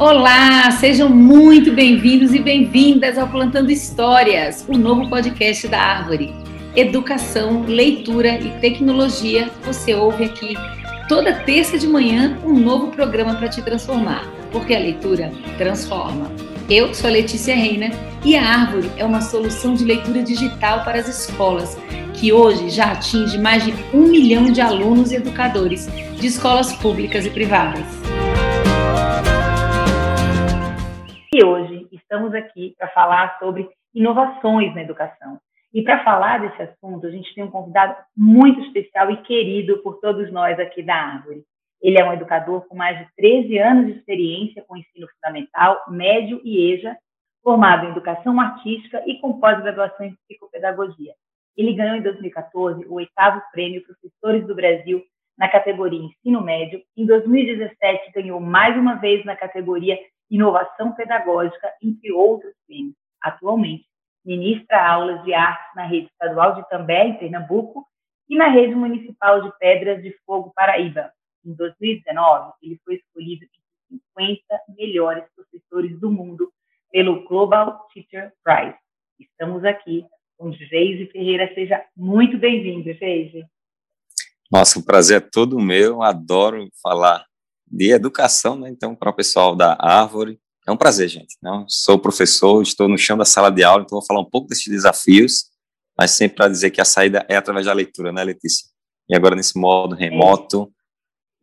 Olá, sejam muito bem-vindos e bem-vindas ao Plantando Histórias, o novo podcast da Árvore. Educação, leitura e tecnologia, você ouve aqui toda terça de manhã um novo programa para te transformar, porque a leitura transforma. Eu sou a Letícia Reina e a Árvore é uma solução de leitura digital para as escolas, que hoje já atinge mais de um milhão de alunos e educadores de escolas públicas e privadas. Hoje estamos aqui para falar sobre inovações na educação. E para falar desse assunto, a gente tem um convidado muito especial e querido por todos nós aqui da Árvore. Ele é um educador com mais de 13 anos de experiência com ensino fundamental, médio e EJA, formado em educação artística e com pós-graduação em psicopedagogia. Ele ganhou em 2014 o oitavo prêmio Professores do Brasil na categoria Ensino Médio. Em 2017, ganhou mais uma vez na categoria inovação pedagógica, entre outros prêmios. Atualmente, ministra aulas de artes na rede estadual de També, em Pernambuco, e na rede municipal de Pedras de Fogo, Paraíba. Em 2019, ele foi escolhido entre 50 melhores professores do mundo pelo Global Teacher Prize. Estamos aqui com Geise Ferreira. Seja muito bem-vindo, Geise. Nossa, o prazer é todo meu. Adoro falar de educação, né? Então, para o pessoal da Árvore, é um prazer, gente. Não sou professor, estou no chão da sala de aula, então vou falar um pouco desses desafios, mas sempre para dizer que a saída é através da leitura, né, Letícia? E agora nesse modo remoto,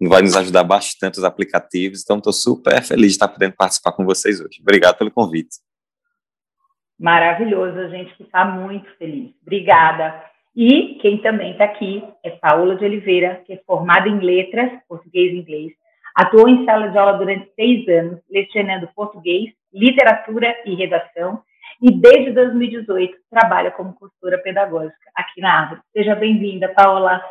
vai nos ajudar bastante os aplicativos. Então, estou super feliz de estar podendo participar com vocês hoje. Obrigado pelo convite. Maravilhoso, a gente está muito feliz. Obrigada. E quem também está aqui é Paula de Oliveira, que é formada em letras, português e inglês, Atuou em sala de aula durante seis anos, lecionando português, literatura e redação, e desde 2018 trabalha como consultora pedagógica aqui na Árvore. Seja bem-vinda, Paola.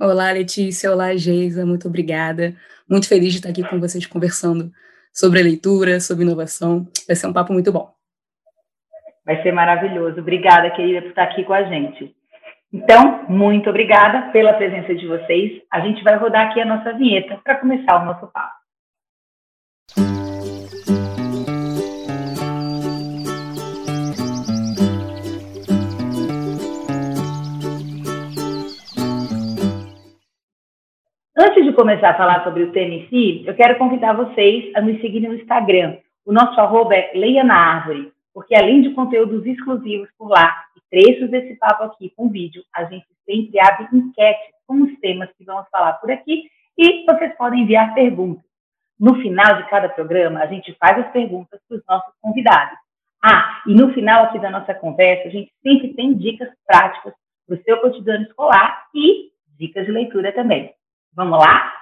Olá, Letícia. Olá, Geisa. Muito obrigada. Muito feliz de estar aqui com vocês conversando sobre a leitura, sobre inovação. Vai ser um papo muito bom. Vai ser maravilhoso. Obrigada, querida, por estar aqui com a gente. Então, muito obrigada pela presença de vocês. A gente vai rodar aqui a nossa vinheta para começar o nosso papo. Antes de começar a falar sobre o si, eu quero convidar vocês a nos seguir no Instagram. O nosso arroba é Leia na Árvore, porque além de conteúdos exclusivos por lá, trechos desse papo aqui com vídeo, a gente sempre abre enquetes com os temas que vamos falar por aqui e vocês podem enviar perguntas. No final de cada programa, a gente faz as perguntas para os nossos convidados. Ah, e no final aqui da nossa conversa, a gente sempre tem dicas práticas para o seu cotidiano escolar e dicas de leitura também. Vamos lá?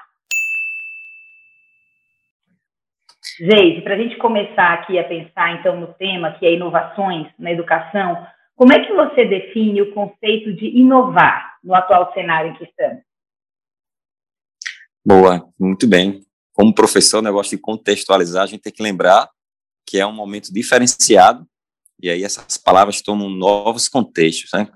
Gente, para a gente começar aqui a pensar então no tema que é inovações na educação, como é que você define o conceito de inovar no atual cenário em que estamos? Boa, muito bem. Como professor, o negócio de contextualizar, a gente tem que lembrar que é um momento diferenciado, e aí essas palavras tomam novos contextos, né?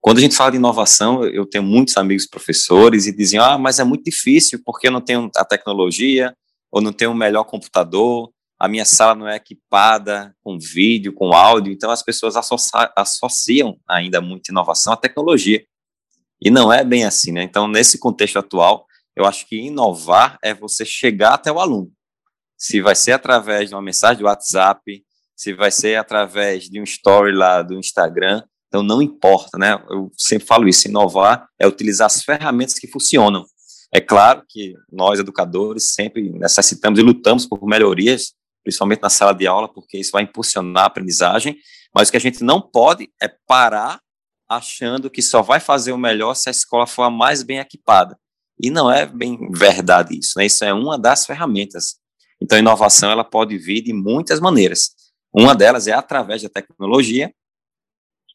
Quando a gente fala de inovação, eu tenho muitos amigos professores e diziam, ah, mas é muito difícil porque eu não tenho a tecnologia, ou não tenho o melhor computador, a minha sala não é equipada com vídeo, com áudio, então as pessoas associam ainda muita inovação à tecnologia. E não é bem assim, né? Então, nesse contexto atual, eu acho que inovar é você chegar até o aluno. Se vai ser através de uma mensagem do WhatsApp, se vai ser através de um story lá do Instagram, então não importa, né? Eu sempre falo isso, inovar é utilizar as ferramentas que funcionam. É claro que nós, educadores, sempre necessitamos e lutamos por melhorias principalmente na sala de aula, porque isso vai impulsionar a aprendizagem, mas o que a gente não pode é parar achando que só vai fazer o melhor se a escola for a mais bem equipada. E não é bem verdade isso, né? Isso é uma das ferramentas. Então, a inovação ela pode vir de muitas maneiras. Uma delas é através da tecnologia,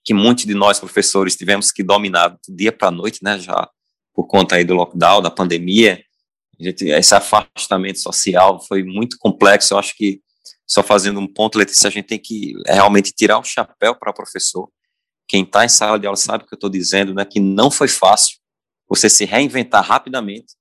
que muitos de nós professores tivemos que dominar do dia para a noite, né? Já por conta aí do lockdown, da pandemia, gente, esse afastamento social foi muito complexo. Eu acho que, só fazendo um ponto, Letícia, a gente tem que realmente tirar o chapéu para o professor. Quem está em sala de aula sabe o que eu estou dizendo, né, que não foi fácil você se reinventar rapidamente.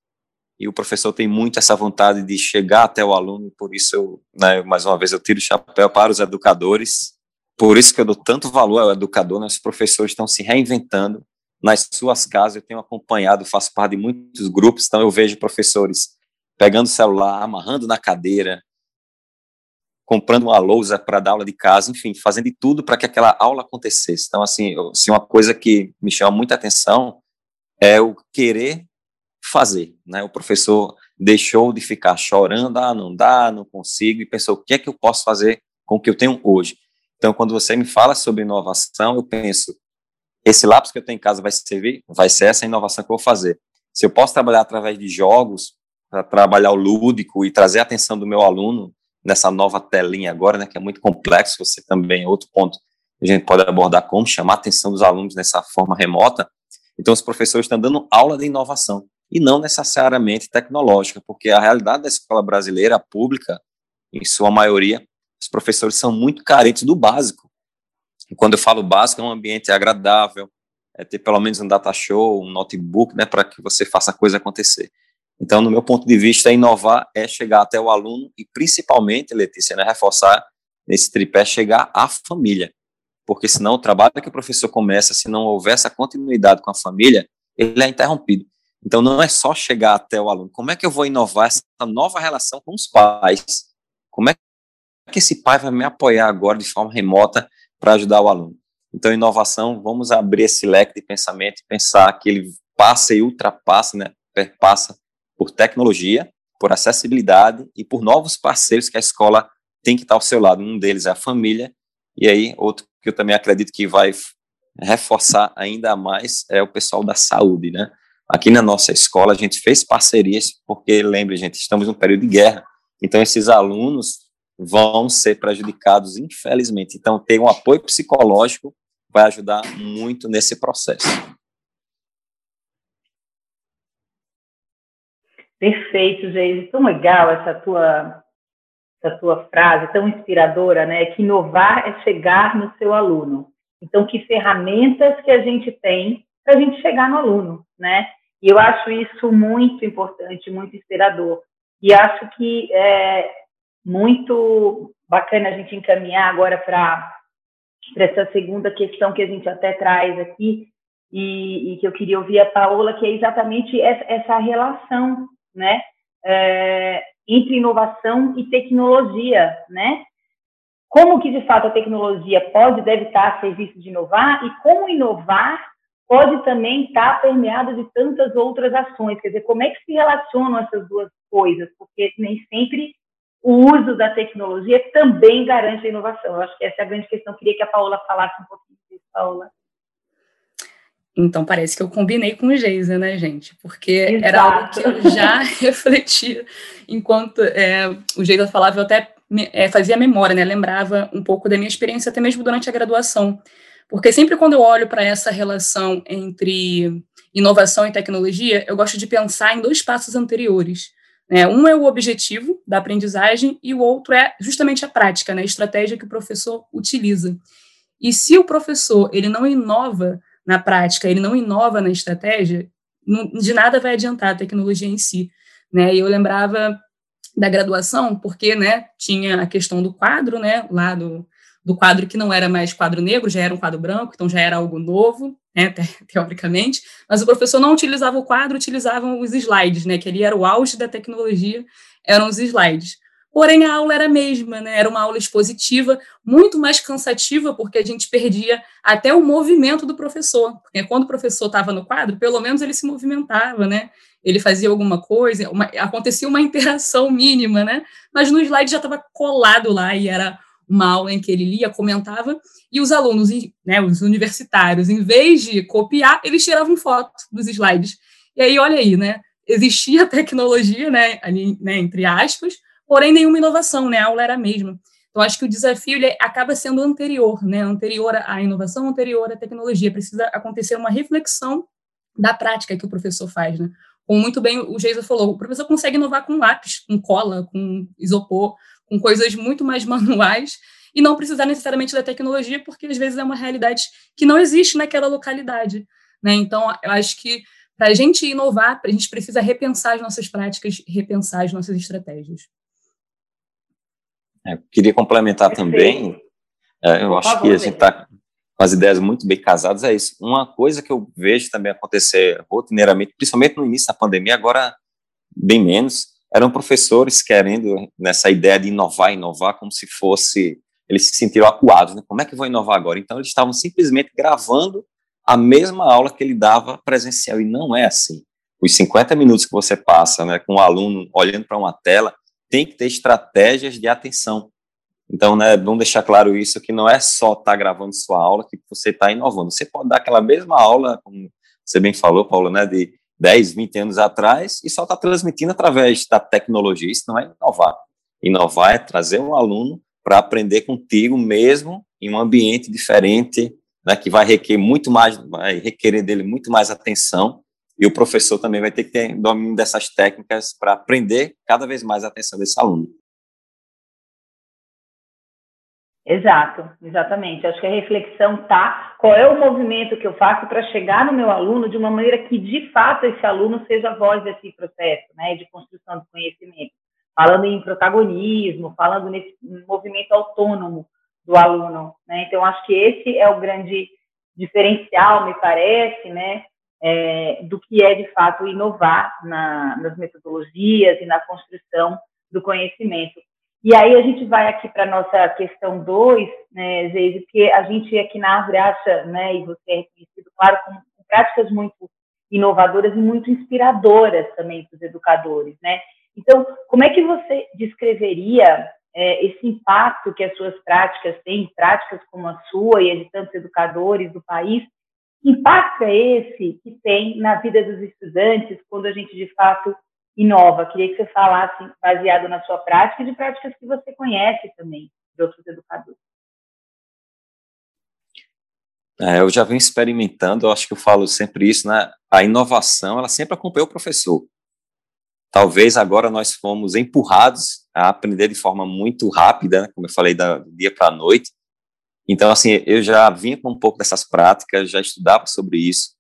E o professor tem muito essa vontade de chegar até o aluno, por isso eu, né, mais uma vez, eu tiro o chapéu para os educadores, por isso que eu dou tanto valor ao educador, né, os professores estão se reinventando nas suas casas, eu tenho acompanhado, faço parte de muitos grupos, então eu vejo professores pegando o celular, amarrando na cadeira, comprando uma lousa para dar aula de casa, enfim, fazendo de tudo para que aquela aula acontecesse. Então, assim, assim, uma coisa que me chama muita atenção é o querer fazer, né? O professor deixou de ficar chorando, ah, não dá, não consigo, e pensou, o que é que eu posso fazer com o que eu tenho hoje? Então, quando você me fala sobre inovação, eu penso, esse lápis que eu tenho em casa vai servir? Vai ser essa inovação que eu vou fazer. Se eu posso trabalhar através de jogos, para trabalhar o lúdico e trazer a atenção do meu aluno nessa nova telinha agora, né, que é muito complexo, você também, outro ponto a gente pode abordar como chamar a atenção dos alunos nessa forma remota. Então, os professores estão dando aula de inovação e não necessariamente tecnológica, porque a realidade da escola brasileira pública, em sua maioria, os professores são muito carentes do básico. Quando eu falo básico, é um ambiente agradável, é ter pelo menos um data show, um notebook, né, para que você faça a coisa acontecer. Então, no meu ponto de vista, inovar é chegar até o aluno e, principalmente, Letícia, né, reforçar nesse tripé, chegar à família. Porque senão o trabalho que o professor começa, se não houver essa continuidade com a família, ele é interrompido. Então, não é só chegar até o aluno. Como é que eu vou inovar essa nova relação com os pais? Como é que esse pai vai me apoiar agora de forma remota para ajudar o aluno? Então, inovação, vamos abrir esse leque de pensamento pensar que ele passa e ultrapassa, né, perpassa por tecnologia, por acessibilidade e por novos parceiros que a escola tem que estar ao seu lado. Um deles é a família, e aí outro que eu também acredito que vai reforçar ainda mais é o pessoal da saúde, né? Aqui na nossa escola, a gente fez parcerias, porque, lembre, gente, estamos num período de guerra. Então, esses alunos vão ser prejudicados, infelizmente. Então, ter um apoio psicológico vai ajudar muito nesse processo. Perfeito, Geise. Tão legal essa tua, essa tua frase, tão inspiradora, né? Que inovar é chegar no seu aluno. Então, que ferramentas que a gente tem para a gente chegar no aluno, né? E eu acho isso muito importante, muito inspirador. E acho que é muito bacana a gente encaminhar agora para essa segunda questão que a gente até traz aqui, e, e, que eu queria ouvir a Paola, que é exatamente essa, essa relação, né, é, entre inovação e tecnologia, né? Como que, de fato, a tecnologia pode deve estar a serviço de inovar e como inovar pode também estar permeado de tantas outras ações. Quer dizer, como é que se relacionam essas duas coisas? Porque nem sempre o uso da tecnologia também garante a inovação. Eu acho que essa é a grande questão. Eu queria que a Paola falasse um pouquinho disso, Paola. Então, parece que eu combinei com o Geisa, né, gente? Porque Exato. era algo que eu já refletia enquanto é, o Geisa falava, eu até é, fazia memória, né? Lembrava um pouco da minha experiência, até mesmo durante a graduação. Porque sempre quando eu olho para essa relação entre inovação e tecnologia, eu gosto de pensar em dois passos anteriores. Né? Um é o objetivo da aprendizagem e o outro é justamente a prática, né? a estratégia que o professor utiliza. E se o professor ele não inova na prática, ele não inova na estratégia, de nada vai adiantar a tecnologia em si. Né? E eu lembrava da graduação, porque né, tinha a questão do quadro, né, lá do, do quadro que não era mais quadro negro, já era um quadro branco, então já era algo novo, né, te teoricamente, mas o professor não utilizava o quadro, utilizavam os slides, né, que ali era o auge da tecnologia, eram os slides. Porém, a aula era a mesma, né? Era uma aula expositiva, muito mais cansativa, porque a gente perdia até o movimento do professor. Porque quando o professor estava no quadro, pelo menos ele se movimentava, né? Ele fazia alguma coisa, uma, acontecia uma interação mínima, né? Mas no slide já estava colado lá e era uma aula em que ele lia, comentava, e os alunos, né, os universitários, em vez de copiar, eles tiravam foto dos slides. E aí, olha aí, né, existia tecnologia, né, ali, né, entre aspas, porém nenhuma inovação, né, a aula era a mesma. Então, acho que o desafio ele acaba sendo anterior, né, anterior à inovação, anterior à tecnologia. Precisa acontecer uma reflexão da prática que o professor faz, né. Como muito bem o Geisa falou, o professor consegue inovar com lápis, com cola, com isopor, com coisas muito mais manuais e não precisar necessariamente da tecnologia, porque às vezes é uma realidade que não existe naquela localidade. Né? Então, eu acho que para a gente inovar, a gente precisa repensar as nossas práticas, repensar as nossas estratégias. É, queria complementar também, é, eu acho que a gente está com as ideias muito bem casadas, é isso. Uma coisa que eu vejo também acontecer rotineiramente, principalmente no início da pandemia, agora bem menos, eram professores querendo nessa ideia de inovar, inovar como se fosse eles se sentiram acuados, né? Como é que vou inovar agora? Então eles estavam simplesmente gravando a mesma aula que ele dava presencial e não é assim. Os 50 minutos que você passa, né, com o aluno olhando para uma tela, tem que ter estratégias de atenção. Então, né, vamos deixar claro isso, que não é só estar tá gravando sua aula que você está inovando. Você pode dar aquela mesma aula, como você bem falou, Paulo, né, de 10, 20 anos atrás, e só está transmitindo através da tecnologia. Isso não é inovar. Inovar é trazer um aluno para aprender contigo mesmo em um ambiente diferente, né, que vai requerer muito mais, vai requerer dele muito mais atenção, e o professor também vai ter que ter domínio dessas técnicas para aprender cada vez mais a atenção desse aluno. Exato, exatamente. Acho que a reflexão tá qual é o movimento que eu faço para chegar no meu aluno de uma maneira que de fato esse aluno seja a voz desse processo, né, de construção do conhecimento falando em protagonismo, falando nesse movimento autônomo do aluno. Né? Então, acho que esse é o grande diferencial, me parece, né, é, do que é, de fato, inovar na, nas metodologias e na construção do conhecimento. E aí a gente vai aqui para a nossa questão 2, né, Zeise, porque a gente aqui na Árvore acha, né, e você é reconhecido, claro, com, com práticas muito inovadoras e muito inspiradoras também para os educadores, né? Então, como é que você descreveria é, esse impacto que as suas práticas têm, práticas como a sua e a de tantos educadores do país? Impacto é esse que tem na vida dos estudantes quando a gente, de fato, inova? Queria que você falasse, baseado na sua prática, de práticas que você conhece também de outros educadores. É, eu já venho experimentando, eu acho que eu falo sempre isso, né? A inovação, ela sempre acompanha o professor. Talvez agora nós fomos empurrados a aprender de forma muito rápida, né, como eu falei, da, do dia para a noite. Então, assim, eu já vinha com um pouco dessas práticas, já estudava sobre isso,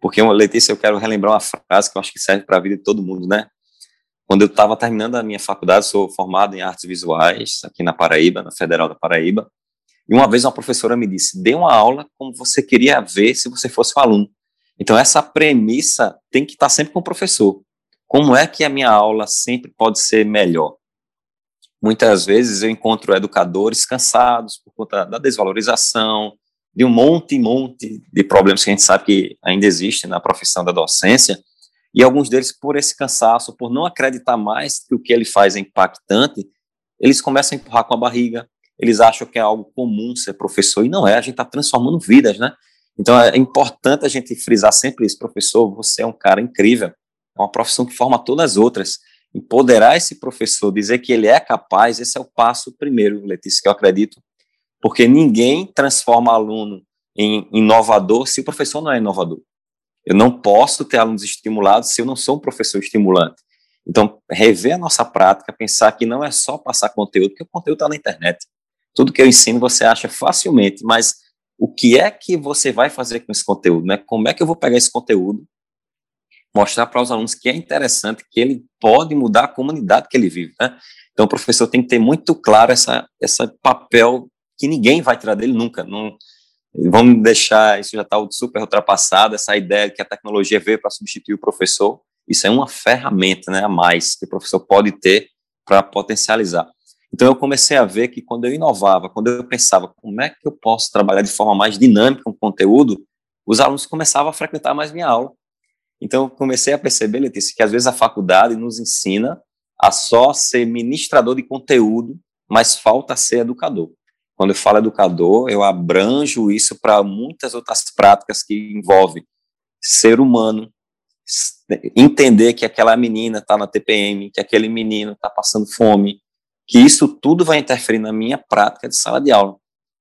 porque, Letícia, eu quero relembrar uma frase que eu acho que serve para a vida de todo mundo, né? Quando eu estava terminando a minha faculdade, sou formado em artes visuais, aqui na Paraíba, na Federal da Paraíba, e uma vez uma professora me disse, dê uma aula como você queria ver se você fosse um aluno. Então, essa premissa tem que estar sempre com o professor. Como é que a minha aula sempre pode ser melhor? Muitas vezes eu encontro educadores cansados por conta da desvalorização, de um monte e monte de problemas que a gente sabe que ainda existem na profissão da docência, e alguns deles, por esse cansaço, por não acreditar mais que o que ele faz é impactante, eles começam a empurrar com a barriga, eles acham que é algo comum ser professor, e não é, a gente está transformando vidas, né? Então é importante a gente frisar sempre isso, professor, você é um cara incrível, é uma profissão que forma todas as outras. Empoderar esse professor, dizer que ele é capaz, esse é o passo primeiro, Letícia, que eu acredito, porque ninguém transforma aluno em inovador se o professor não é inovador. Eu não posso ter alunos estimulados se eu não sou um professor estimulante. Então, rever a nossa prática, pensar que não é só passar conteúdo, porque o conteúdo está na internet. Tudo que eu ensino você acha facilmente, mas o que é que você vai fazer com esse conteúdo? Né? Como é que eu vou pegar esse conteúdo mostrar para os alunos que é interessante, que ele pode mudar a comunidade que ele vive, né? Então, o professor tem que ter muito claro essa, essa papel que ninguém vai tirar dele nunca. Não, vamos deixar, isso já está super ultrapassado, essa ideia de que a tecnologia veio para substituir o professor. Isso é uma ferramenta né, a mais que o professor pode ter para potencializar. Então, eu comecei a ver que quando eu inovava, quando eu pensava como é que eu posso trabalhar de forma mais dinâmica o conteúdo, os alunos começavam a frequentar mais minha aula. Então, eu comecei a perceber, Letícia, que às vezes a faculdade nos ensina a só ser ministrador de conteúdo, mas falta ser educador. Quando eu falo educador, eu abranjo isso para muitas outras práticas que envolvem ser humano, entender que aquela menina está na TPM, que aquele menino está passando fome, que isso tudo vai interferir na minha prática de sala de aula.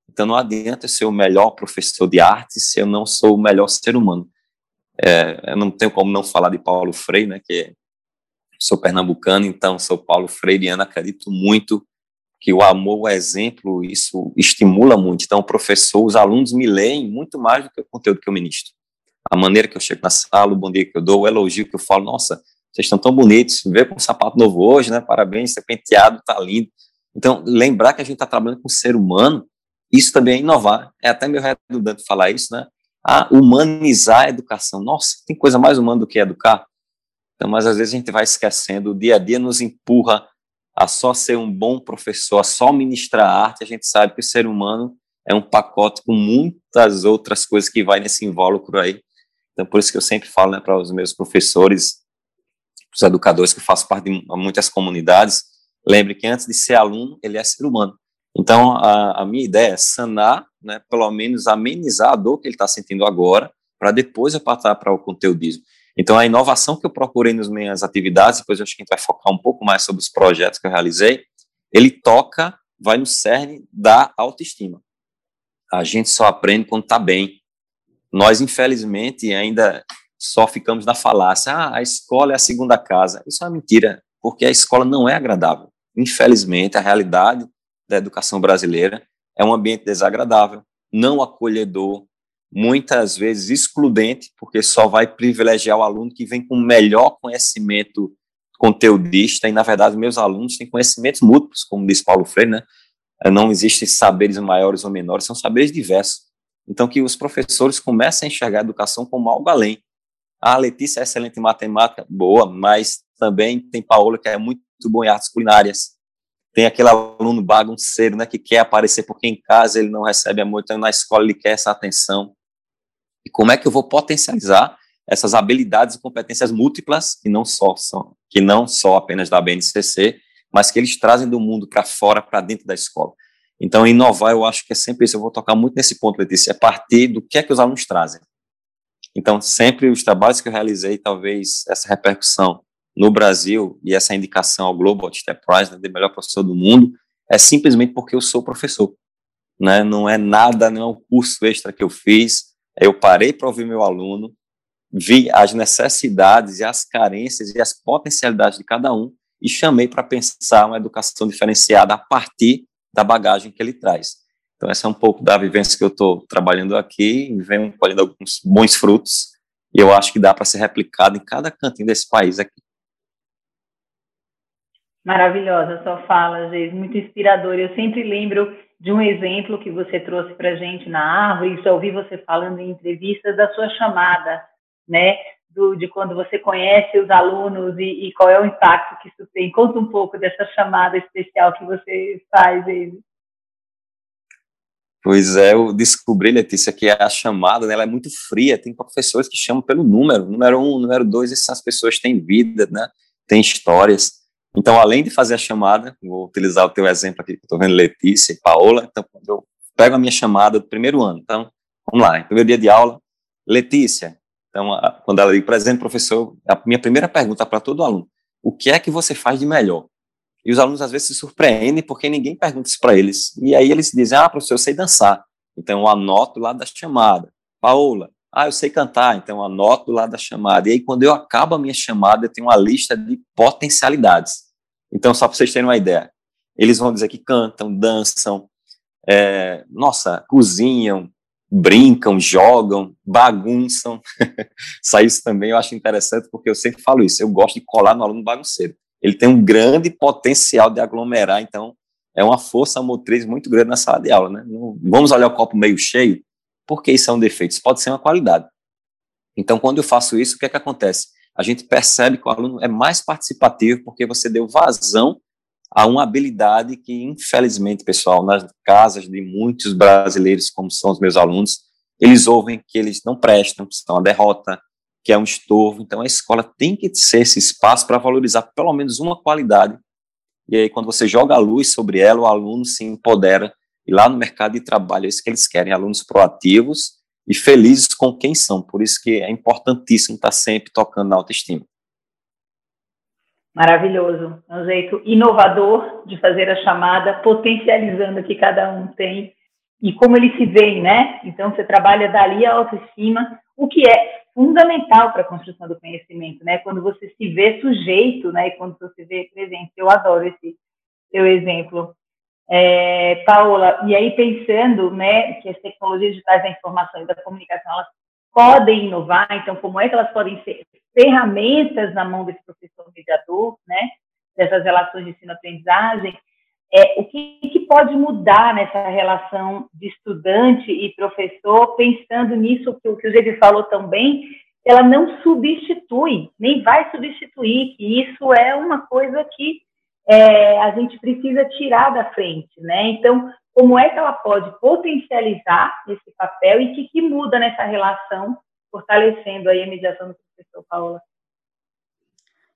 Então não adianta eu ser o melhor professor de arte se eu não sou o melhor ser humano. É, eu não tenho como não falar de Paulo Freire, né, que sou pernambucano, então sou Paulo Freireano, acredito muito que o amor, o exemplo, isso estimula muito. Então, o professor, os alunos me leem muito mais do que o conteúdo que eu ministro. a maneira que eu chego na sala, o bom dia que eu dou, o elogio que eu falo, nossa, vocês estão tão bonitos, vê com um sapato novo hoje, né? Parabéns, seu penteado tá lindo. Então, lembrar que a gente está trabalhando com o ser humano, isso também é inovar. É até meio redundante falar isso, né? Ah, humanizar a educação. Nossa, tem coisa mais humana do que educar? Então, mas às vezes a gente vai esquecendo, o dia a dia nos empurra a só ser um bom professor, a só ministrar arte, a gente sabe que o ser humano é um pacote com muitas outras coisas que vai nesse invólucro aí. Então, por isso que eu sempre falo né, para os meus professores, os educadores que eu faço parte de muitas comunidades, lembre que antes de ser aluno, ele é ser humano. Então, a, a minha ideia é sanar, né, pelo menos amenizar a dor que ele está sentindo agora, para depois eu passar para o conteudismo. Então, a inovação que eu procurei nas minhas atividades, depois eu acho que a gente vai focar um pouco mais sobre os projetos que eu realizei, ele toca, vai no cerne da autoestima. A gente só aprende quando está bem. Nós, infelizmente, ainda só ficamos na falácia, ah, a escola é a segunda casa. Isso é uma mentira, porque a escola não é agradável. Infelizmente, a realidade da educação brasileira é um ambiente desagradável, não acolhedor, muitas vezes excludente, porque só vai privilegiar o aluno que vem com melhor conhecimento conteudista, e na verdade meus alunos têm conhecimentos múltiplos, como diz Paulo Freire, né? Não existem saberes maiores ou menores, são saberes diversos. Então que os professores comecem a enxergar a educação como algo além. Ah, a Letícia é excelente em matemática, boa, mas também tem Paola que é muito bom em artes culinárias. Tem aquele aluno bagunceiro, né, que quer aparecer porque em casa ele não recebe amor, então na escola ele quer essa atenção. E como é que eu vou potencializar essas habilidades e competências múltiplas que não só são, que não só apenas da BNCC, mas que eles trazem do mundo para fora, para dentro da escola. Então, inovar, eu acho que é sempre isso. Eu vou tocar muito nesse ponto, Letícia, é partir do que é que os alunos trazem. Então, sempre os trabalhos que eu realizei, talvez essa repercussão no Brasil e essa indicação ao Global Teacher Prize, né, de melhor professor do mundo, é simplesmente porque eu sou professor. Né? Não é nada, não é um curso extra que eu fiz. Eu parei para ouvir meu aluno, vi as necessidades e as carências e as potencialidades de cada um e chamei para pensar uma educação diferenciada a partir da bagagem que ele traz. Então, essa é um pouco da vivência que eu estou trabalhando aqui, e venho colhendo alguns bons frutos, e eu acho que dá para ser replicado em cada cantinho desse país aqui. Maravilhosa sua fala, Geis, muito inspiradora. Eu sempre lembro de um exemplo que você trouxe para gente na árvore, já ouvi você falando em entrevistas da sua chamada, né? Do, de quando você conhece os alunos e, e, qual é o impacto que isso tem. Conta um pouco dessa chamada especial que você faz, Geis. Pois é, eu descobri, Letícia, que a chamada né, ela é muito fria. Tem professores que chamam pelo número, número um, número dois. Essas pessoas têm vida, né? Têm histórias. Então, além de fazer a chamada, vou utilizar o teu exemplo aqui, que estou vendo Letícia e Paola, então, eu pego a minha chamada do primeiro ano, então, vamos lá, primeiro dia de aula, Letícia, então, a, quando ela diz, presente, professor, a minha primeira pergunta para todo aluno, o que é que você faz de melhor? E os alunos, às vezes, se surpreendem porque ninguém pergunta isso para eles, e aí eles dizem, ah, professor, eu sei dançar, então eu anoto lá da chamada, Paola, ah, eu sei cantar, então eu anoto lá da chamada. E aí, quando eu acabo a minha chamada, eu tenho uma lista de potencialidades. Então, só para vocês terem uma ideia, eles vão dizer que cantam, dançam, é, nossa, cozinham, brincam, jogam, bagunçam. Só isso também eu acho interessante, porque eu sempre falo isso, eu gosto de colar no aluno bagunceiro. Ele tem um grande potencial de aglomerar, então é uma força motriz muito grande na sala de aula, né? vamos olhar o copo meio cheio, porque isso é um defeito, isso pode ser uma qualidade. Então, quando eu faço isso, o que é que acontece? A gente percebe que o aluno é mais participativo porque você deu vazão a uma habilidade que, infelizmente, pessoal, nas casas de muitos brasileiros, como são os meus alunos, eles ouvem que eles não prestam, que são a derrota, que é um estorvo. Então, a escola tem que ser esse espaço para valorizar pelo menos uma qualidade. E aí, quando você joga a luz sobre ela, o aluno se empodera. E lá no mercado de trabalho, é isso que eles querem: alunos proativos e felizes com quem são. Por isso que é importantíssimo estar sempre tocando na autoestima. Maravilhoso. É um jeito inovador de fazer a chamada, potencializando o que cada um tem e como ele se vê, né? Então, você trabalha dali a autoestima, o que é fundamental para a construção do conhecimento, né? Quando você se vê sujeito, né? E quando você se vê presente. Eu adoro esse seu exemplo. É, Paola, e aí pensando né, que as tecnologias digitais da informação e da comunicação elas podem inovar, então como é que elas podem ser ferramentas na mão desse professor mediador, né, dessas relações de ensino-aprendizagem, é, o que, que, pode mudar nessa relação de estudante e professor, pensando nisso que, que o Gede falou também, ela não substitui, nem vai substituir, que isso é uma coisa que é, a gente precisa tirar da frente, né? Então, como é que ela pode potencializar esse papel e o que, que muda nessa relação, fortalecendo aí a mediação do professor Paola?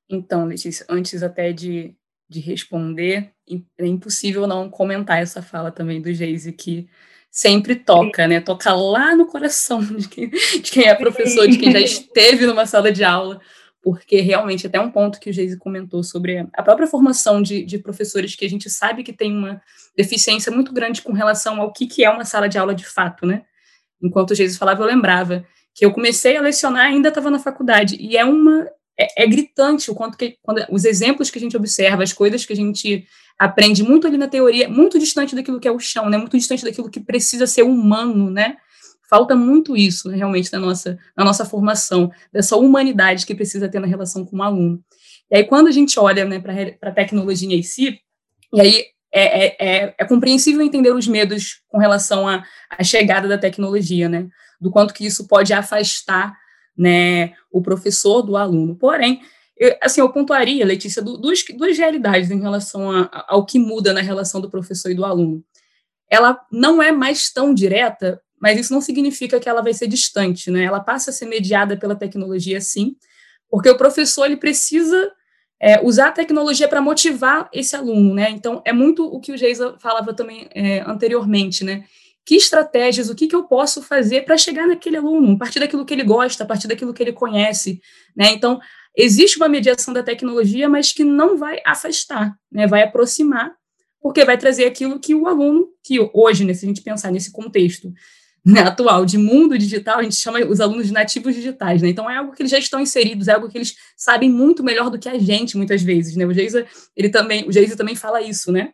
Então, Letícia, antes até de, de responder, é impossível não comentar essa fala também do Geise, que sempre toca, né? Toca lá no coração de quem, de quem é professor, de quem já esteve numa sala de aula, porque realmente até um ponto que o Geise comentou sobre a própria formação de, de, professores que a gente sabe que tem uma deficiência muito grande com relação ao que, que é uma sala de aula de fato, né? Enquanto o Geise falava, eu lembrava que eu comecei a lecionar ainda estava na faculdade e é uma é, é, gritante o quanto que quando, os exemplos que a gente observa, as coisas que a gente aprende muito ali na teoria, muito distante daquilo que é o chão, né? Muito distante daquilo que precisa ser humano, né? Falta muito isso, né, realmente, na nossa, na nossa formação, dessa humanidade que precisa ter na relação com o aluno. E aí, quando a gente olha né, para a tecnologia em si, e aí é, é, é, é, compreensível entender os medos com relação à, à chegada da tecnologia, né? Do quanto que isso pode afastar né, o professor do aluno. Porém, eu, assim, eu pontuaria, Letícia, duas, duas realidades em relação a, ao que muda na relação do professor e do aluno. Ela não é mais tão direta mas isso não significa que ela vai ser distante, né? Ela passa a ser mediada pela tecnologia, sim, porque o professor ele precisa é, usar a tecnologia para motivar esse aluno, né? Então é muito o que o Geisa falava também é, anteriormente, né? Que estratégias, o que, que eu posso fazer para chegar naquele aluno, a partir daquilo que ele gosta, a partir daquilo que ele conhece, né? Então existe uma mediação da tecnologia, mas que não vai afastar, né? Vai aproximar, porque vai trazer aquilo que o aluno, que hoje, né, se a gente pensar nesse contexto né, atual de mundo digital, a gente chama os alunos de nativos digitais, né? Então é algo que eles já estão inseridos, é algo que eles sabem muito melhor do que a gente, muitas vezes, né? O Geisa, ele também, o Geisa também fala isso, né?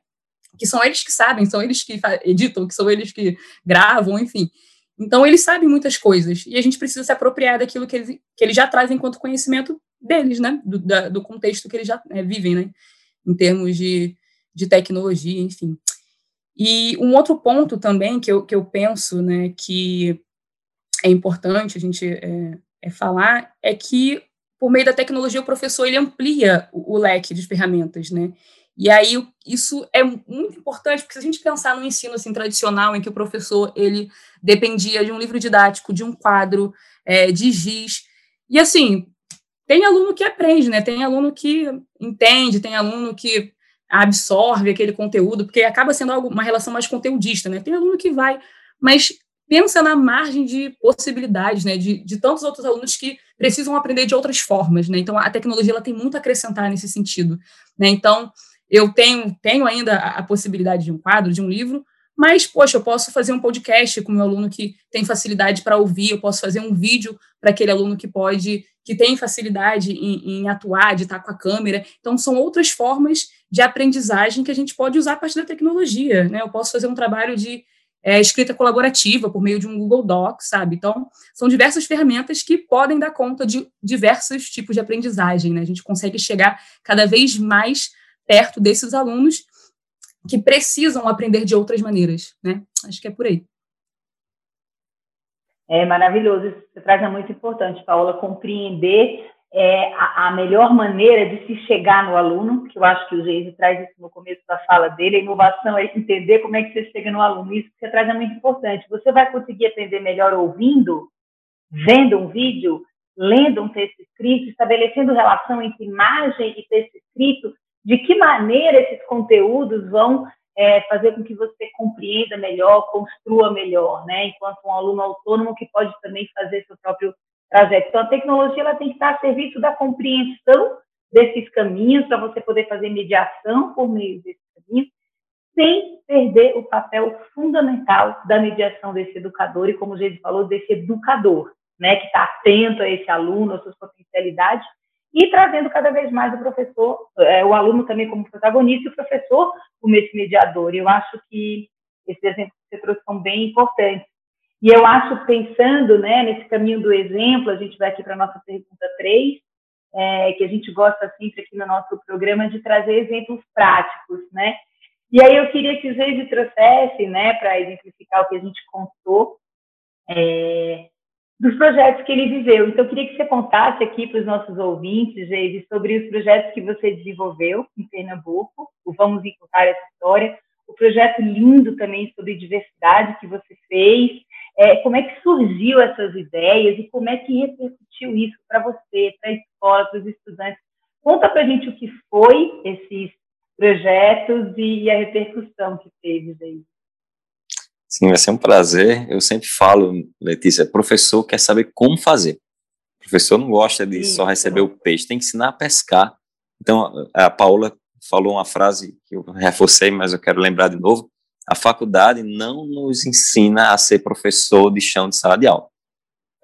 Que são eles que sabem, são eles que editam, que são eles que gravam, enfim. Então eles sabem muitas coisas e a gente precisa se apropriar daquilo que eles, que eles já trazem enquanto conhecimento deles, né? Do, da, do contexto que eles já é, vivem, né? Em termos de, de tecnologia, enfim. E um outro ponto também que eu, que eu penso né, que é importante a gente é, é falar é que, por meio da tecnologia, o professor ele amplia o, o leque de ferramentas, né? E aí isso é muito importante, porque se a gente pensar no ensino assim, tradicional, em que o professor ele dependia de um livro didático, de um quadro, é, de giz, e assim, tem aluno que aprende, né? Tem aluno que entende, tem aluno que absorve aquele conteúdo, porque acaba sendo algo, uma relação mais conteudista, né? Tem aluno que vai, mas pensa na margem de possibilidades, né? De, de tantos outros alunos que precisam aprender de outras formas, né? Então, a tecnologia ela tem muito a acrescentar nesse sentido, né? Então, eu tenho, tenho ainda a, possibilidade de um quadro, de um livro, mas, poxa, eu posso fazer um podcast com o meu aluno que tem facilidade para ouvir, eu posso fazer um vídeo para aquele aluno que pode, que tem facilidade em, em, atuar, de estar com a câmera. Então, são outras formas de aprendizagem que a gente pode usar a partir da tecnologia, né? Eu posso fazer um trabalho de é, escrita colaborativa por meio de um Google Docs, sabe? Então, são diversas ferramentas que podem dar conta de diversos tipos de aprendizagem, né? A gente consegue chegar cada vez mais perto desses alunos que precisam aprender de outras maneiras, né? Acho que é por aí. É maravilhoso, isso você traz é muito importante, Paola, compreender é, a, a, melhor maneira de se chegar no aluno, que eu acho que o Geise traz isso no começo da fala dele, a inovação é entender como é que você chega no aluno, isso que você traz é muito importante. Você vai conseguir aprender melhor ouvindo, vendo um vídeo, lendo um texto escrito, estabelecendo relação entre imagem e texto escrito, de que maneira esses conteúdos vão é, fazer com que você compreenda melhor, construa melhor, né? Enquanto um aluno autônomo que pode também fazer seu próprio trajeto. Então, a tecnologia ela tem que estar a serviço da compreensão desses caminhos, para você poder fazer mediação por meio desses caminhos, sem perder o papel fundamental da mediação desse educador, e como o Geide falou, desse educador, né? Que está atento a esse aluno, às suas potencialidades, e trazendo cada vez mais o professor, é, o aluno também como protagonista e o professor como esse mediador. E eu acho que esses exemplos que você trouxe são bem importantes. E eu acho, pensando né, nesse caminho do exemplo, a gente vai aqui para a nossa pergunta 3, é, que a gente gosta sempre aqui no nosso programa de trazer exemplos práticos, né? E aí eu queria que o Geise trouxesse, né, para exemplificar o que a gente contou, é, dos projetos que ele viveu. Então, eu queria que você contasse aqui para os nossos ouvintes, Geise, sobre os projetos que você desenvolveu em Pernambuco, o Vamos Encontrar essa História, o projeto lindo também sobre diversidade que você fez, é, como é que surgiu essas ideias e como é que repercutiu isso para você, para a escola, para os estudantes. Conta para a gente o que foi esses projetos e a repercussão que teve daí. Sim, vai ser um prazer. Eu sempre falo, Letícia, professor quer saber como fazer. O professor não gosta de Isso. só receber o peixe, tem que ensinar a pescar. Então, a Paula falou uma frase que eu reforcei, mas eu quero lembrar de novo. A faculdade não nos ensina a ser professor de chão de sala de aula.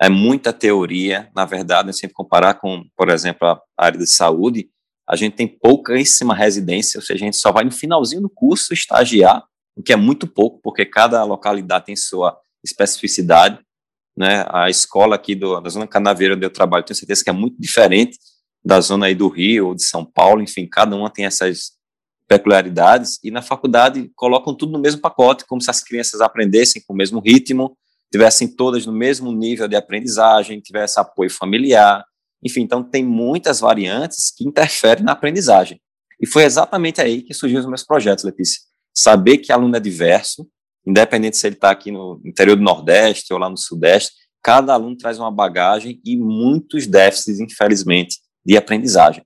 É muita teoria, na verdade, se sempre comparar com, por exemplo, a área de saúde, a gente tem pouquíssima residência, ou seja, a gente só vai no finalzinho do curso estagiar, o que é muito pouco, porque cada localidade tem sua especificidade, né? A escola aqui do, da zona canaveira onde eu trabalho, tenho certeza que é muito diferente da zona aí do Rio ou de São Paulo, enfim, cada uma tem essas peculiaridades, e na faculdade colocam tudo no mesmo pacote, como se as crianças aprendessem com o mesmo ritmo, tivessem todas no mesmo nível de aprendizagem, tivesse apoio familiar, enfim, então tem muitas variantes que interferem na aprendizagem. E foi exatamente aí que surgiu os meus projetos, Letícia. Saber que aluno é diverso, independente se ele está aqui no interior do Nordeste ou lá no Sudeste, cada aluno traz uma bagagem e muitos déficits, infelizmente, de aprendizagem.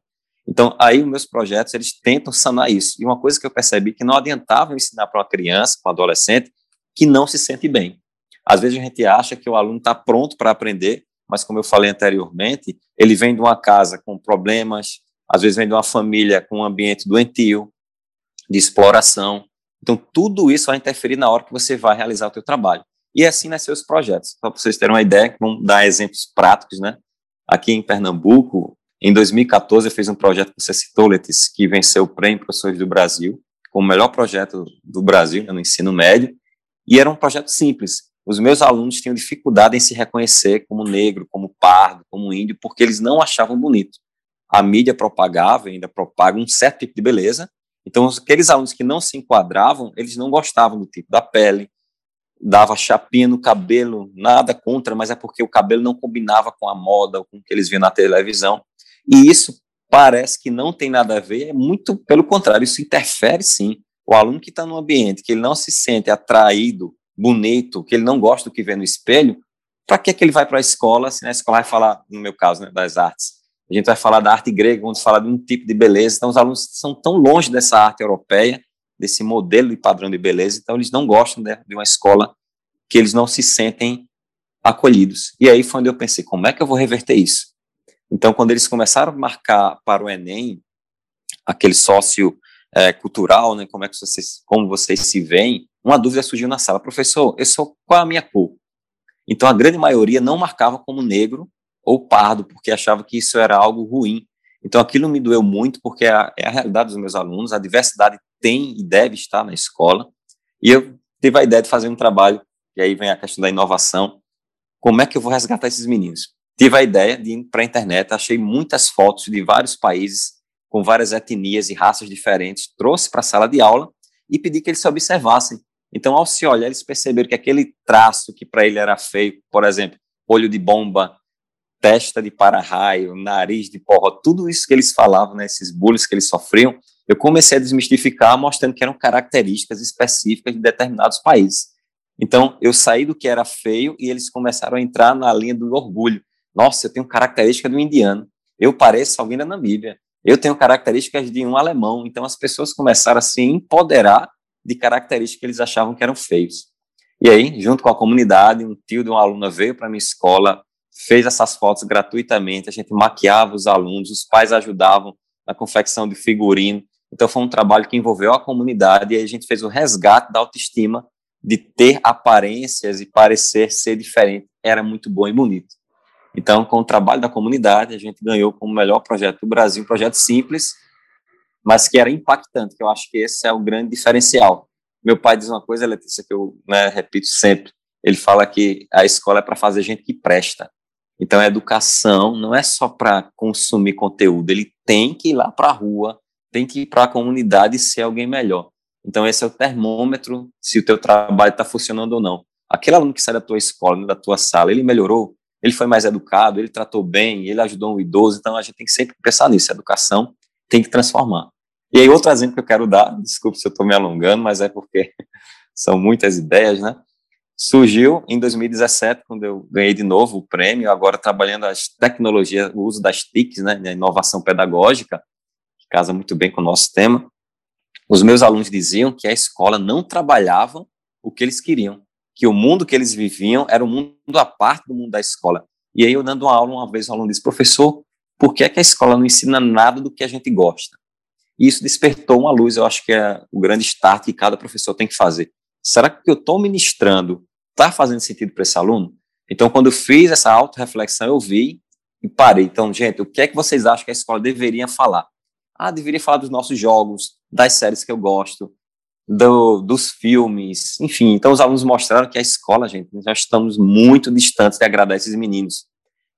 Então, aí os meus projetos, eles tentam sanar isso. E uma coisa que eu percebi que não adiantava ensinar para uma criança, para um adolescente, que não se sente bem. Às vezes a gente acha que o aluno está pronto para aprender, mas como eu falei anteriormente, ele vem de uma casa com problemas, às vezes vem de uma família com um ambiente doentio, de exploração. Então, tudo isso vai interferir na hora que você vai realizar o seu trabalho. E assim nasceu os projetos. Para vocês terem uma ideia, vamos dar exemplos práticos, né? Aqui em Pernambuco, em 2014, eu fiz um projeto que você citou, Letícia, que venceu o Prêmio Professores do Brasil, como o melhor projeto do Brasil né, no ensino médio, e era um projeto simples os meus alunos tinham dificuldade em se reconhecer como negro, como pardo, como índio, porque eles não achavam bonito. A mídia propagava, ainda propaga um certo tipo de beleza, então aqueles alunos que não se enquadravam, eles não gostavam do tipo da pele, dava chapinha no cabelo, nada contra, mas é porque o cabelo não combinava com a moda, com o que eles viam na televisão. E isso parece que não tem nada a ver, é muito pelo contrário, isso interfere sim. O aluno que está no ambiente, que ele não se sente atraído bonito, que ele não gosta do que vê no espelho, para que, que ele vai para a escola, se na escola vai falar, no meu caso, né, das artes? A gente vai falar da arte grega, vamos falar de um tipo de beleza, então os alunos são tão longe dessa arte europeia, desse modelo e padrão de beleza, então eles não gostam de, de uma escola que eles não se sentem acolhidos. E aí foi onde eu pensei, como é que eu vou reverter isso? Então, quando eles começaram a marcar para o Enem, aquele sócio é, cultural, né, como é que vocês, como vocês se veem, uma dúvida surgiu na sala, professor, eu sou qual a minha cor? Então a grande maioria não marcava como negro ou pardo, porque achava que isso era algo ruim. Então aquilo me doeu muito, porque é a, é a realidade dos meus alunos, a diversidade tem e deve estar na escola. E eu tive a ideia de fazer um trabalho, e aí vem a questão da inovação, como é que eu vou resgatar esses meninos? Tive a ideia de ir para a internet, achei muitas fotos de vários países, com várias etnias e raças diferentes, trouxe para a sala de aula e pedi que eles se observassem então, ao se olhar, eles perceberam que aquele traço que para ele era feio, por exemplo, olho de bomba, testa de para-raio, nariz de porra, tudo isso que eles falavam, né, esses bullies que eles sofriam, eu comecei a desmistificar, mostrando que eram características específicas de determinados países. Então, eu saí do que era feio e eles começaram a entrar na linha do orgulho. Nossa, eu tenho característica do indiano. Eu pareço alguém da Namíbia. Eu tenho características de um alemão. Então, as pessoas começaram a se empoderar de características que eles achavam que eram feios. E aí, junto com a comunidade, um tio de uma aluna veio para minha escola, fez essas fotos gratuitamente, a gente maquiava os alunos, os pais ajudavam na confecção de figurino. Então, foi um trabalho que envolveu a comunidade e aí a gente fez o resgate da autoestima de ter aparências e parecer ser diferente. Era muito bom e bonito. Então, com o trabalho da comunidade, a gente ganhou como melhor projeto do Brasil, um projeto simples, mas que era impactante, que eu acho que esse é o grande diferencial. Meu pai diz uma coisa, Letícia, que eu né, repito sempre, ele fala que a escola é para fazer gente que presta. Então, a educação não é só para consumir conteúdo, ele tem que ir lá para a rua, tem que ir para a comunidade e ser alguém melhor. Então, esse é o termômetro se o teu trabalho está funcionando ou não. Aquele aluno que sai da tua escola, da tua sala, ele melhorou, ele foi mais educado, ele tratou bem, ele ajudou um idoso, então a gente tem que sempre pensar nisso, a educação tem que transformar. E aí, outro exemplo que eu quero dar, desculpe se eu estou me alongando, mas é porque são muitas ideias, né? Surgiu em 2017, quando eu ganhei de novo o prêmio, agora trabalhando as tecnologias, o uso das TICs, né, a inovação pedagógica, que casa muito bem com o nosso tema. Os meus alunos diziam que a escola não trabalhava o que eles queriam, que o mundo que eles viviam era um mundo à parte do mundo da escola. E aí eu dando uma aula, uma vez o aluno disse, professor, por que, é que a escola não ensina nada do que a gente gosta? E isso despertou uma luz, eu acho que é o grande start que cada professor tem que fazer. Será que eu estou ministrando está fazendo sentido para esse aluno? Então, quando eu fiz essa auto-reflexão, eu vi e parei. Então, gente, o que é que vocês acham que a escola deveria falar? Ah, deveria falar dos nossos jogos, das séries que eu gosto, do, dos filmes, enfim. Então, os alunos mostraram que a escola, gente, nós estamos muito distantes de agradar esses meninos.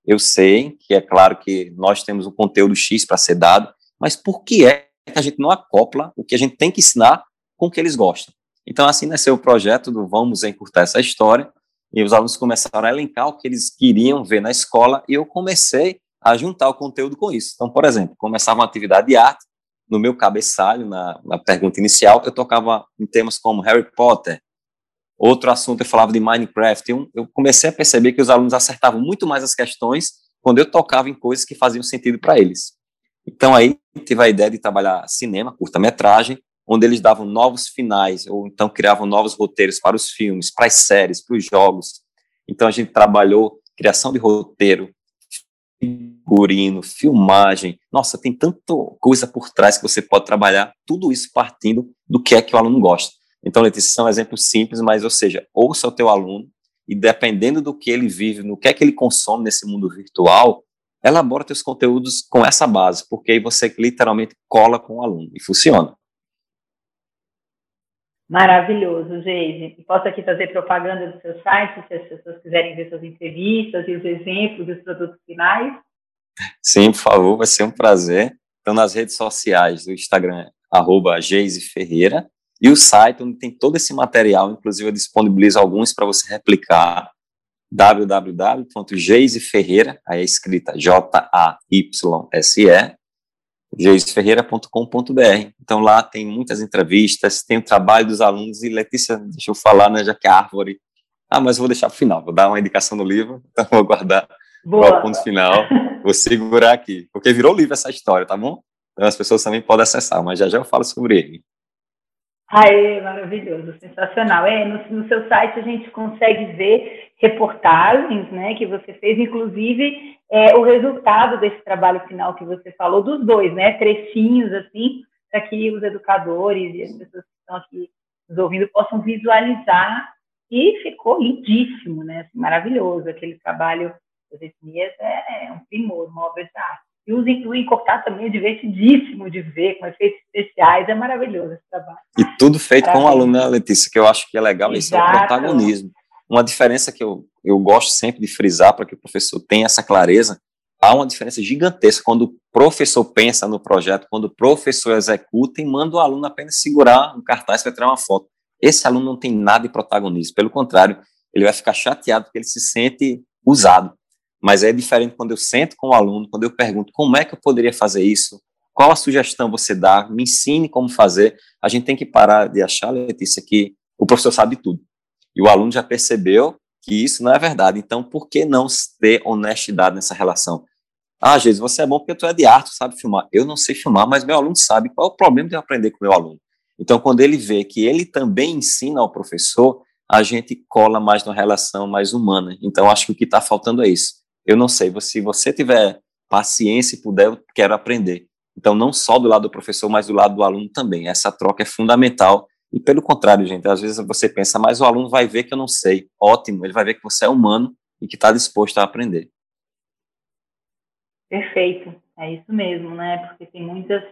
Eu sei que é claro que nós temos um conteúdo X para ser dado, mas por que é que a gente não acopla o que a gente tem que ensinar com o que eles gostam? Então, assim nasceu o projeto do Vamos Encurtar essa História, e os alunos começaram a elencar o que eles queriam ver na escola, e eu comecei a juntar o conteúdo com isso. Então, por exemplo, começava uma atividade de arte, no meu cabeçalho, na, na pergunta inicial, eu tocava em temas como Harry Potter, outro assunto eu falava de Minecraft, eu, eu comecei a perceber que os alunos acertavam muito mais as questões quando eu tocava em coisas que faziam sentido para eles. Então, aí, tive a ideia de trabalhar cinema, curta-metragem, onde eles davam novos finais, ou então criavam novos roteiros para os filmes, para as séries, para os jogos. Então a gente trabalhou criação de roteiro, figurino, filmagem. Nossa, tem tanta coisa por trás que você pode trabalhar, tudo isso partindo do que é que o aluno gosta. Então, Letícia, são exemplos simples, mas, ou seja, ouça o teu aluno e dependendo do que ele vive, no que é que ele consome nesse mundo virtual, elabora teus conteúdos com essa base, porque aí você literalmente cola com o aluno e funciona. Maravilhoso, Geise. Posso aqui fazer propaganda do seu site, se as pessoas quiserem ver suas entrevistas e os exemplos dos produtos finais? Sim, por favor, vai ser um prazer. Então, nas redes sociais, do Instagram, arroba Geise Ferreira, e o site, onde tem todo esse material, inclusive eu disponibilizo alguns para você replicar, www.geiseferreira, aí é escrita J-A-Y-S-E, geisferreira.com.br. Então lá tem muitas entrevistas, tem o trabalho dos alunos e Letícia, deixa eu falar, né, já que a árvore. Ah, mas eu vou deixar para o final, vou dar uma indicação no livro, então vou guardar o ponto final, vou segurar aqui, porque virou livro essa história, tá bom? Então as pessoas também podem acessar, mas já já eu falo sobre ele. Aê, maravilhoso, sensacional. É, no, no, seu site a gente consegue ver reportagens, né, que você fez, inclusive é, o resultado desse trabalho final que você falou, dos dois, né, trechinhos, assim, para que os educadores e as pessoas que estão aqui nos ouvindo possam visualizar, e ficou lindíssimo, né, assim, maravilhoso, aquele trabalho das etnias é, é um primor, uma obra de arte. E o, o encortar também é divertidíssimo de ver, com efeitos especiais, é maravilhoso esse trabalho. E tudo feito Parabéns. com o aluno, né, Letícia, que eu acho que é legal, isso é o protagonismo. Uma diferença que eu, eu gosto sempre de frisar para que o professor tenha essa clareza, há uma diferença gigantesca quando o professor pensa no projeto, quando o professor executa e manda o aluno apenas segurar um cartaz para tirar uma foto. Esse aluno não tem nada de protagonismo, pelo contrário, ele vai ficar chateado porque ele se sente usado. Mas é diferente quando eu sento com o aluno, quando eu pergunto como é que eu poderia fazer isso, qual a sugestão você dá, me ensine como fazer. A gente tem que parar de achar, Letícia, que o professor sabe tudo. E o aluno já percebeu que isso não é verdade. Então, por que não ter honestidade nessa relação? Ah, Jesus, você é bom porque tu é de arte, sabe filmar. Eu não sei filmar, mas meu aluno sabe qual é o problema de eu aprender com meu aluno. Então, quando ele vê que ele também ensina ao professor, a gente cola mais numa relação mais humana. Então, acho que o que está faltando é isso eu não sei, se você tiver paciência e puder, eu quero aprender. Então, não só do lado do professor, mas do lado do aluno também. Essa troca é fundamental. E pelo contrário, gente, às vezes você pensa, mas o aluno vai ver que eu não sei. Ótimo, ele vai ver que você é humano e que está disposto a aprender. Perfeito, é isso mesmo, né? Porque tem muitas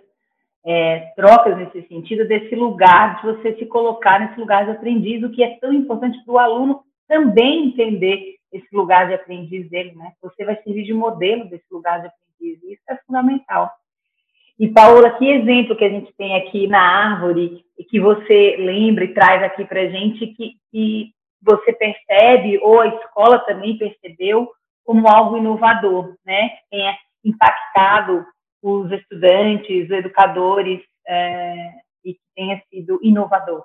é, trocas nesse sentido, desse lugar, de você se colocar nesse lugar de aprendiz, o que é tão importante para o aluno também entender esse lugar de aprendiz dele, né? Você vai servir de modelo desse lugar de aprendiz, isso é fundamental. E, Paola, que exemplo que a gente tem aqui na árvore e que você lembra e traz aqui para gente que, que você percebe, ou a escola também percebeu, como algo inovador, né? Tenha impactado os estudantes, os educadores, é, e que tenha sido inovador.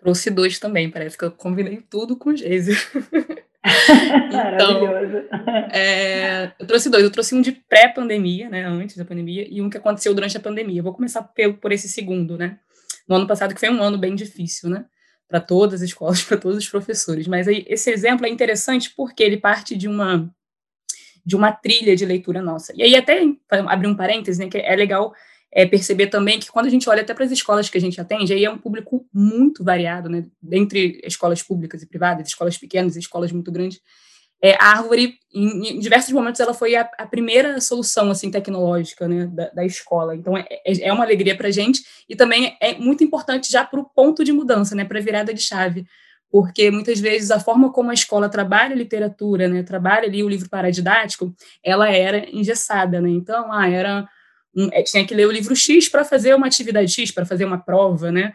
Trouxe dois também, parece que eu combinei tudo com o Geise. então, é, eu trouxe dois. Eu trouxe um de pré-pandemia, né, antes da pandemia, e um que aconteceu durante a pandemia. Eu vou começar por, por esse segundo, né? No ano passado, que foi um ano bem difícil, né? Para todas as escolas, para todos os professores. Mas aí, esse exemplo é interessante porque ele parte de uma de uma trilha de leitura nossa. E aí, até abrir um parêntese, né, que é legal é, perceber também que quando a gente olha até para as escolas que a gente atende, aí é um público muito variado, né? Entre escolas públicas e privadas, escolas pequenas e escolas muito grandes. É, a árvore, em, em, diversos momentos, ela foi a, a, primeira solução assim tecnológica né, da, da escola. Então, é, é, é uma alegria para a gente e também é muito importante já para o ponto de mudança, né, para a virada de chave. Porque muitas vezes a forma como a escola trabalha a literatura, né, trabalha ali o livro paradidático, ela era engessada. Né? Então, ah, era é, tinha que ler o livro X para fazer uma atividade X, para fazer uma prova, né?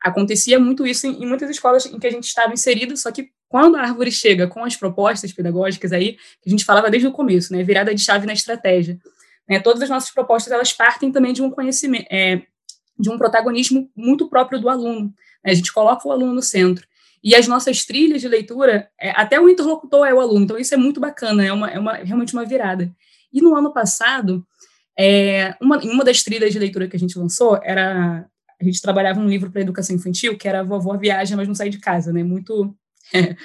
Acontecia muito isso em, em, muitas escolas em que a gente estava inserido, só que quando a árvore chega com as propostas pedagógicas aí, a gente falava desde o começo, né? Virada de chave na estratégia. Né? Todas as nossas propostas, elas partem também de um conhecimento, é, de um protagonismo muito próprio do aluno. Né? A gente coloca o aluno no centro. E as nossas trilhas de leitura, é, até o interlocutor é o aluno, então isso é muito bacana, é, uma, é uma, realmente uma virada. E no ano passado, é, uma, uma das trilhas de leitura que a gente lançou era a gente trabalhava um livro para educação infantil que era Vovó Viaja, mas não sai de casa, né? Muito é,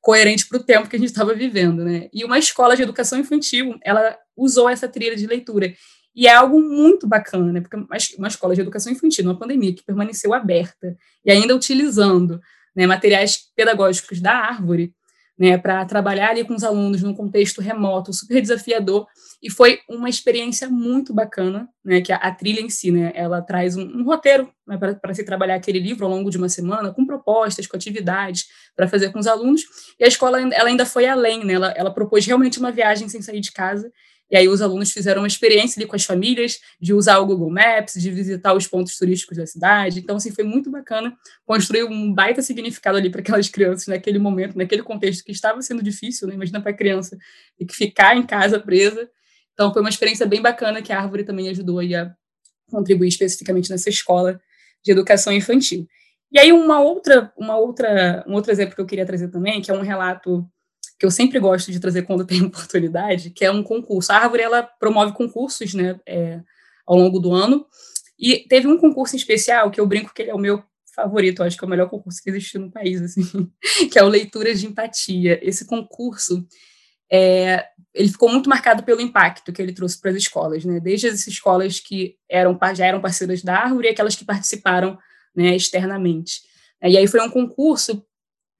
coerente para o tempo que a gente estava vivendo, né? E uma escola de educação infantil, ela usou essa trilha de leitura. E é algo muito bacana, né? Porque uma escola de educação infantil, numa pandemia, que permaneceu aberta e ainda utilizando né, materiais pedagógicos da árvore, né, para trabalhar ali com os alunos num contexto remoto, super desafiador, e foi uma experiência muito bacana, né, que a, a trilha em si, né, ela traz um, um roteiro né, para se trabalhar aquele livro ao longo de uma semana, com propostas, com atividades para fazer com os alunos, e a escola ela ainda foi além, né, ela, ela propôs realmente uma viagem sem sair de casa, e aí os alunos fizeram uma experiência ali com as famílias, de usar o Google Maps, de visitar os pontos turísticos da cidade. Então, assim, foi muito bacana construir um baita significado ali para aquelas crianças naquele momento, naquele contexto que estava sendo difícil, né? Imagina para criança ter que ficar em casa presa. Então, foi uma experiência bem bacana que a Árvore também ajudou a contribuir especificamente nessa escola de educação infantil. E aí uma outra, uma outra, um outro exemplo que eu queria trazer também, que é um relato que eu sempre gosto de trazer quando tem oportunidade, que é um concurso. A Árvore, ela promove concursos, né, é, ao longo do ano, e teve um concurso especial, que eu brinco que ele é o meu favorito, acho que é o melhor concurso que existe no país, assim, que é o Leituras de Empatia. Esse concurso, é, ele ficou muito marcado pelo impacto que ele trouxe para as escolas, né, desde as escolas que eram, já eram parceiras da Árvore e aquelas que participaram né, externamente. E aí foi um concurso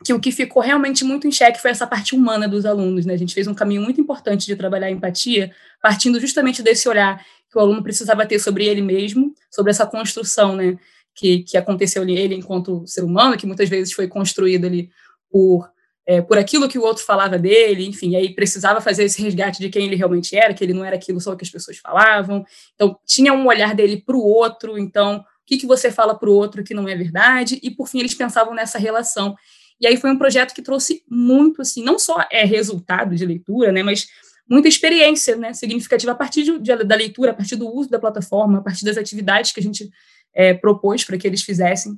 que o que ficou realmente muito em xeque foi essa parte humana dos alunos. Né? A gente fez um caminho muito importante de trabalhar a empatia, partindo justamente desse olhar que o aluno precisava ter sobre ele mesmo, sobre essa construção né, que, que aconteceu nele enquanto ser humano, que muitas vezes foi construída ali por, é, por aquilo que o outro falava dele, enfim, aí precisava fazer esse resgate de quem ele realmente era, que ele não era aquilo só que as pessoas falavam. Então, tinha um olhar dele para o outro, então, o que, que você fala para o outro que não é verdade, e por fim eles pensavam nessa relação. E aí foi um projeto que trouxe muito, assim, não só é resultado de leitura, né, mas muita experiência, né, significativa a partir de, de, da leitura, a partir do uso da plataforma, a partir das atividades que a gente é, propôs para que eles fizessem.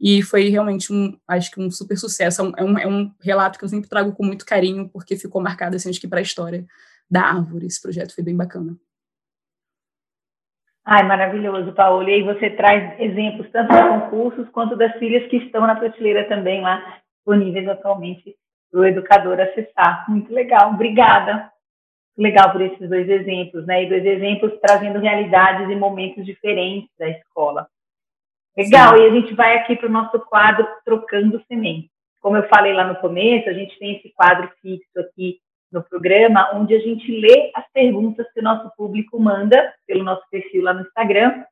E foi realmente um, acho que um super sucesso. É um, é um é relato que eu sempre trago com muito carinho, porque ficou marcado, assim, acho que para a história da árvore. Esse projeto foi bem bacana. Ai, maravilhoso, Paola. E aí você traz exemplos tanto dos concursos quanto das filhas que estão na prateleira também lá disponíveis atualmente para o educador acessar. Muito legal, obrigada. Legal por esses dois exemplos, né? E dois exemplos trazendo realidades e momentos diferentes da escola. Legal, Sim. e a gente vai aqui para o nosso quadro Trocando Sementes. Como eu falei lá no começo, a gente tem esse quadro fixo aqui no programa, onde a gente lê as perguntas que o nosso público manda pelo nosso perfil lá no Instagram,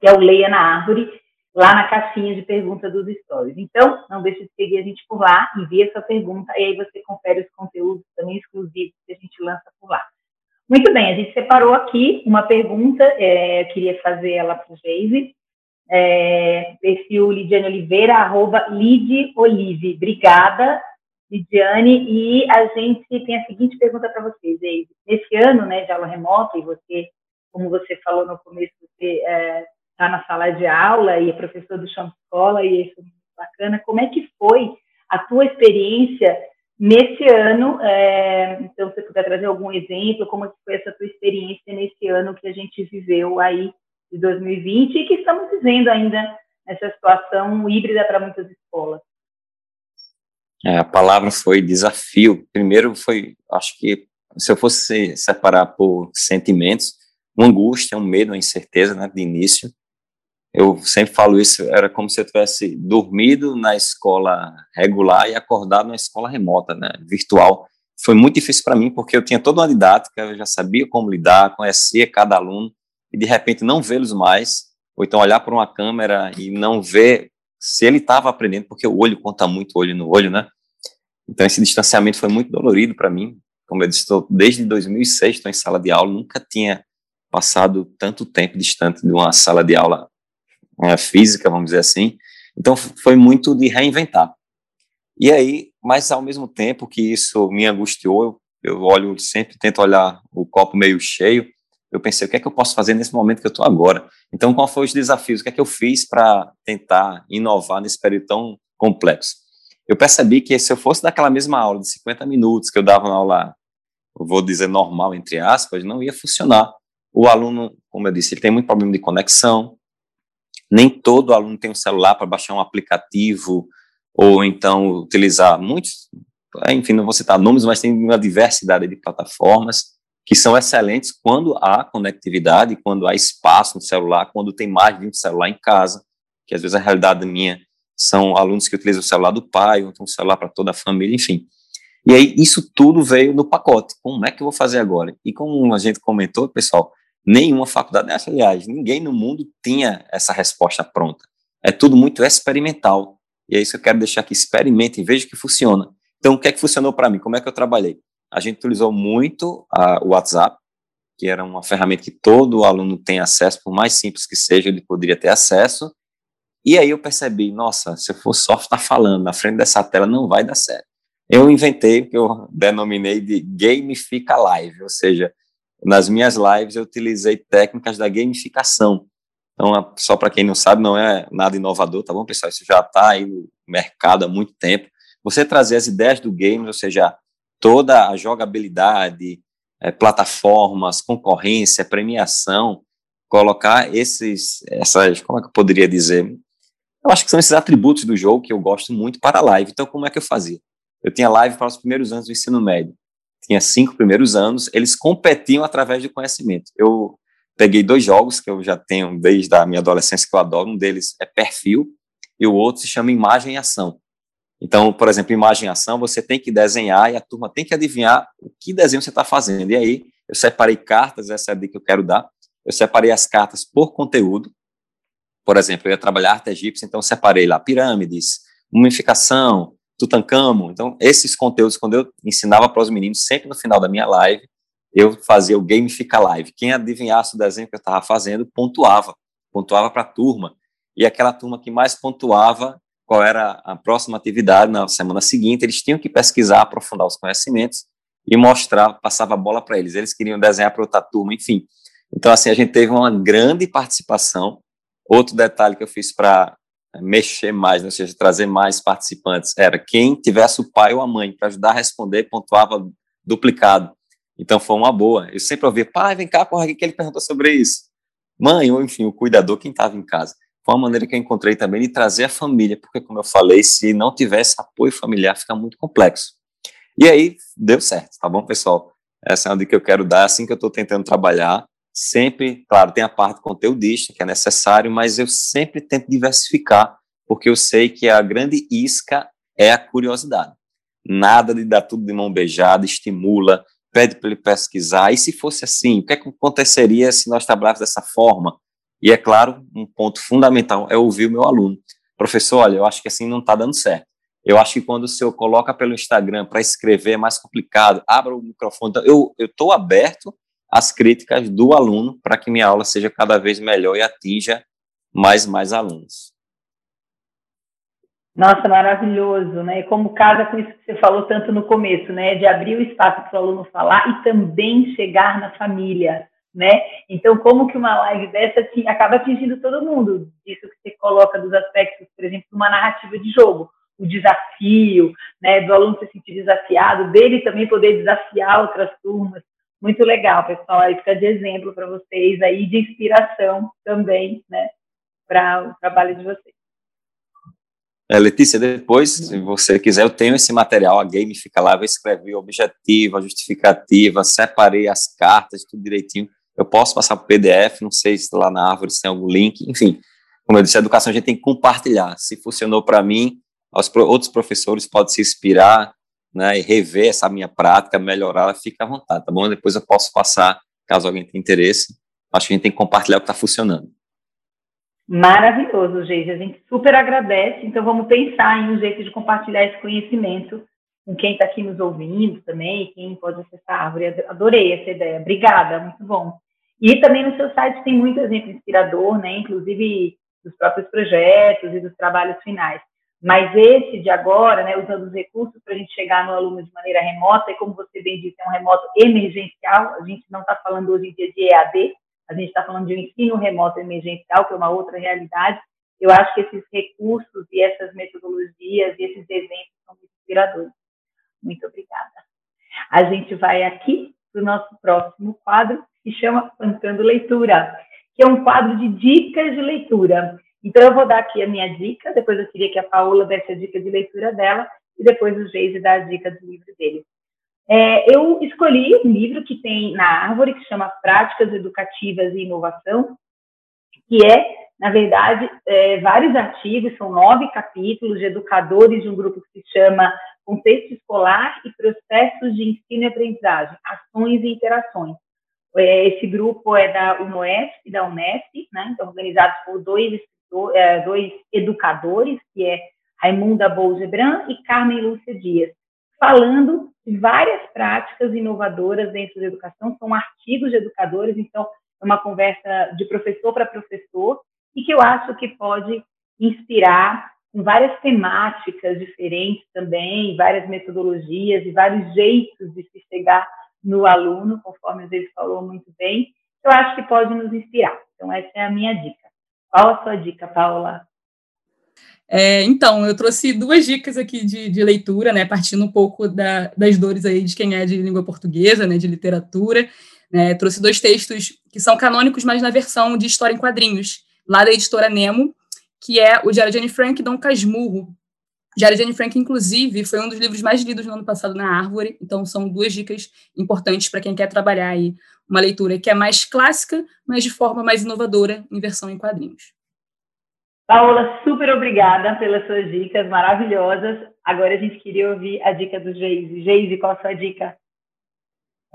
que é o Leia na Árvore. Lá na caixinha de perguntas dos stories. Então, não deixe de seguir a gente por lá, envia sua pergunta e aí você confere os conteúdos também exclusivos que a gente lança por lá. Muito bem, a gente separou aqui uma pergunta, é, eu queria fazer ela para o Geise, é, perfil Lidiane Oliveira, arroba Olive. Obrigada, Lidiane. E a gente tem a seguinte pergunta para vocês, Geise. Nesse ano né, de aula remota, e você, como você falou no começo, você é, tá na sala de aula e é professor do chão de escola, e isso é muito bacana. Como é que foi a tua experiência Nesse ano, é, então, se você puder trazer algum exemplo, como foi essa tua experiência nesse ano que a gente viveu aí de 2020 e que estamos vivendo ainda nessa situação híbrida para muitas escolas. É, a palavra foi desafio. Primeiro foi, acho que se eu fosse separar por sentimentos, uma angústia, um medo, uma incerteza, né, de início, eu sempre falo isso, era como se eu tivesse dormido na escola regular e acordado na escola remota, né, virtual. Foi muito difícil para mim, porque eu tinha toda uma didática, eu já sabia como lidar, conhecia cada aluno, e de repente não vê-los mais, ou então olhar para uma câmera e não ver se ele estava aprendendo, porque o olho conta muito olho no olho, né? Então esse distanciamento foi muito dolorido para mim. Como eu disse, desde 2006 estou em sala de aula, nunca tinha passado tanto tempo distante de uma sala de aula é, física, vamos dizer assim. Então foi muito de reinventar. E aí, mas ao mesmo tempo que isso me angustiou, eu, eu olho sempre, tento olhar o copo meio cheio. Eu pensei, o que é que eu posso fazer nesse momento que eu estou agora? Então, qual foram os desafios? O que é que eu fiz para tentar inovar nesse período tão complexo? Eu percebi que se eu fosse daquela mesma aula de 50 minutos que eu dava na aula, vou dizer normal, entre aspas, não ia funcionar. O aluno, como eu disse, ele tem muito problema de conexão, nem todo aluno tem um celular para baixar um aplicativo ou então utilizar muitos, enfim, não vou citar nomes, mas tem uma diversidade de plataformas que são excelentes quando há conectividade, quando há espaço no celular, quando tem mais de um celular em casa, que às vezes a realidade minha são alunos que utilizam o celular do pai, ou então um celular para toda a família, enfim. E aí isso tudo veio no pacote. Como é que eu vou fazer agora? E como a gente comentou, pessoal, Nenhuma faculdade, aliás, ninguém no mundo tinha essa resposta pronta. É tudo muito experimental. E é isso que eu quero deixar aqui. Experimentem, veja que funciona. Então, o que é que funcionou para mim? Como é que eu trabalhei? A gente utilizou muito o WhatsApp, que era uma ferramenta que todo aluno tem acesso, por mais simples que seja, ele poderia ter acesso. E aí eu percebi, nossa, se eu for só estar falando na frente dessa tela, não vai dar certo. Eu inventei o que eu denominei de Gamifica Live, ou seja, nas minhas lives eu utilizei técnicas da gamificação. Então, só para quem não sabe, não é nada inovador, tá bom, pessoal? Isso já está aí no mercado há muito tempo. Você trazer as ideias do game, ou seja, toda a jogabilidade, é, plataformas, concorrência, premiação, colocar esses, essas, como é que eu poderia dizer? Eu acho que são esses atributos do jogo que eu gosto muito para a live. Então, como é que eu fazia? Eu tinha live para os primeiros anos do ensino médio tinha cinco primeiros anos, eles competiam através de conhecimento. Eu peguei dois jogos que eu já tenho desde a minha adolescência que eu adoro, um deles é perfil e o outro se chama imagem e ação. Então, por exemplo, imagem e ação, você tem que desenhar e a turma tem que adivinhar o que desenho você está fazendo. E aí, eu separei cartas, essa é a dica que eu quero dar. Eu separei as cartas por conteúdo. Por exemplo, eu ia trabalhar arte egípcia, então separei lá pirâmides, mumificação, Tutankhamon. Então, esses conteúdos, quando eu ensinava para os meninos, sempre no final da minha live, eu fazia o Gamifica Live. Quem adivinhasse o desenho que eu estava fazendo, pontuava. Pontuava para a turma. E aquela turma que mais pontuava qual era a próxima atividade na semana seguinte, eles tinham que pesquisar, aprofundar os conhecimentos e mostrar, passava a bola para eles. Eles queriam desenhar para outra turma, enfim. Então, assim, a gente teve uma grande participação. Outro detalhe que eu fiz para mexer mais, né, ou seja, trazer mais participantes, era quem tivesse o pai ou a mãe para ajudar a responder, pontuava duplicado. Então foi uma boa. Eu sempre ouvia, pai, vem cá, corre aqui que ele perguntou sobre isso. Mãe, ou enfim, o cuidador, quem estava em casa. Foi uma maneira que eu encontrei também de trazer a família, porque, como eu falei, se não tivesse apoio familiar, fica muito complexo. E aí, deu certo, tá bom, pessoal? Essa é uma dica que eu quero dar, assim que eu estou tentando trabalhar, sempre, claro, tem a parte conteudista que é necessário, mas eu sempre tento diversificar, porque eu sei que a grande isca é a curiosidade. Nada de dar tudo de mão beijada, estimula, pede para ele pesquisar. E se fosse assim, o que, é que aconteceria se nós trabalhássemos dessa forma? E é claro, um ponto fundamental é ouvir o meu aluno. Professor, olha, eu acho que assim não está dando certo. Eu acho que quando o senhor coloca pelo Instagram para escrever é mais complicado, abra o microfone. Então, eu estou aberto às críticas do aluno para que minha aula seja cada vez melhor e atinja mais mais alunos. Nossa, maravilhoso, né? Como casa com isso que você falou tanto no começo, né? De abrir o espaço para o aluno falar e também chegar na família, né? Então, como que uma live dessa acaba atingindo todo mundo? Isso que você coloca dos aspectos, por exemplo, de uma narrativa de jogo, o desafio, né? Do aluno se sentir desafiado, dele também poder desafiar outras turmas. Muito legal, pessoal. Aí fica de exemplo para vocês aí, de inspiração também, né? Para o trabalho de vocês. É, Letícia, depois, se você quiser, eu tenho esse material, a game fica lá, eu escrevi o objetivo, a justificativa, separei as cartas, tudo direitinho. Eu posso passar para PDF, não sei se lá na árvore se tem algum link, enfim. Como eu disse, a educação a gente tem que compartilhar. Se funcionou para mim, os outros professores podem se inspirar, né, e rever essa minha prática, melhorar, fica à vontade, tá bom? Depois eu posso passar, caso alguém tenha interesse. Acho que a gente tem que compartilhar o que está funcionando. Maravilhoso, Geise. A gente super agradece. Então, vamos pensar em um jeito de compartilhar esse conhecimento com quem está aqui nos ouvindo também, quem pode acessar a árvore. Adorei essa ideia. Obrigada, muito bom. E também no seu site tem muito exemplo inspirador, né? Inclusive dos próprios projetos e dos trabalhos finais. Mas esse de agora, né, usando os recursos para a gente chegar no aluno de maneira remota, e como você bem disse, é um remoto emergencial, a gente não está falando hoje em dia de EAD, a gente está falando de um ensino remoto emergencial, que é uma outra realidade. Eu acho que esses recursos e essas metodologias e esses eventos são muito inspiradores. Muito obrigada. A gente vai aqui para o nosso próximo quadro, que chama Pancando Leitura, que é um quadro de dicas de leitura. Então, eu vou dar aqui a minha dica, depois eu queria que a Paola desse a dica de leitura dela, e depois o Geise dá a dica do livro dele. É, eu escolhi um livro que tem na árvore, que chama Práticas Educativas e Inovação, que é, na verdade, é, vários artigos, são nove capítulos de educadores de um grupo que se chama Contexto Escolar e Processos de Ensino e Aprendizagem, Ações e Interações. É, esse grupo é da UNOESP e da Unesp, né, então, organizados por dois, dois educadores, que é Raimunda Bolgebran e Carmen Lúcia Dias falando de várias práticas inovadoras dentro da educação, são artigos de educadores, então é uma conversa de professor para professor, e que eu acho que pode inspirar com várias temáticas diferentes também, várias metodologias e vários jeitos de se chegar no aluno, conforme a vezes falou muito bem, eu acho que pode nos inspirar. Então, essa é a minha dica. Qual a sua dica, Paula? É, então, eu trouxe duas dicas aqui de, de leitura, né, partindo um pouco da, das dores aí de quem é de língua portuguesa, né, de literatura. Né, trouxe dois textos que são canônicos, mas na versão de história em quadrinhos, lá da editora Nemo, que é o Diário de Anne Frank e Dom Casmurro. De Anne Frank, inclusive, foi um dos livros mais lidos no ano passado na Árvore, então são duas dicas importantes para quem quer trabalhar aí uma leitura que é mais clássica, mas de forma mais inovadora em versão em quadrinhos. Paola, super obrigada pelas suas dicas maravilhosas. Agora a gente queria ouvir a dica do Geise. Geise, qual a sua dica?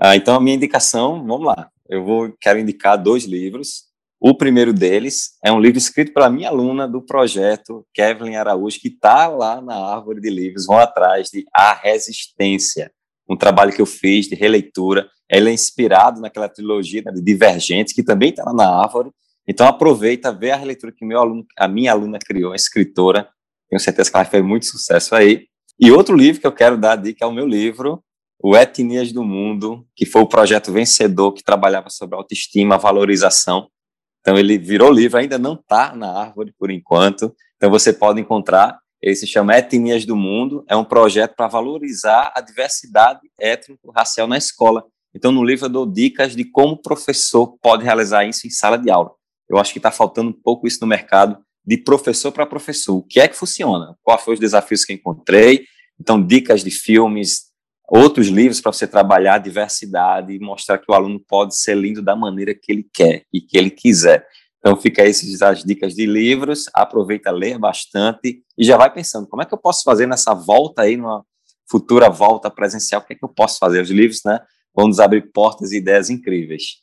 Ah, então, a minha indicação, vamos lá. Eu vou quero indicar dois livros. O primeiro deles é um livro escrito pela minha aluna do projeto, Kevin Araújo, que está lá na árvore de livros, vão atrás de A Resistência, um trabalho que eu fiz de releitura. Ele é inspirado naquela trilogia né, de Divergentes, que também está lá na árvore, então aproveita, vê a releitura que meu aluno, a minha aluna criou, a escritora, tenho certeza que ela fez muito sucesso aí. E outro livro que eu quero dar a dica é o meu livro, o Etnias do Mundo, que foi o projeto vencedor que trabalhava sobre autoestima, valorização. Então ele virou livro, ainda não está na árvore por enquanto. Então você pode encontrar. Ele se chama Etnias do Mundo. É um projeto para valorizar a diversidade étnico-racial na escola. Então no livro eu dou dicas de como o professor pode realizar isso em sala de aula. Eu acho que está faltando um pouco isso no mercado, de professor para professor. O que é que funciona? Quais foram os desafios que encontrei? Então, dicas de filmes, outros livros para você trabalhar a diversidade e mostrar que o aluno pode ser lindo da maneira que ele quer e que ele quiser. Então, fica aí as dicas de livros, aproveita, ler bastante e já vai pensando, como é que eu posso fazer nessa volta aí, numa futura volta presencial, o que é que eu posso fazer? Os livros, né, vão nos abrir portas e ideias incríveis.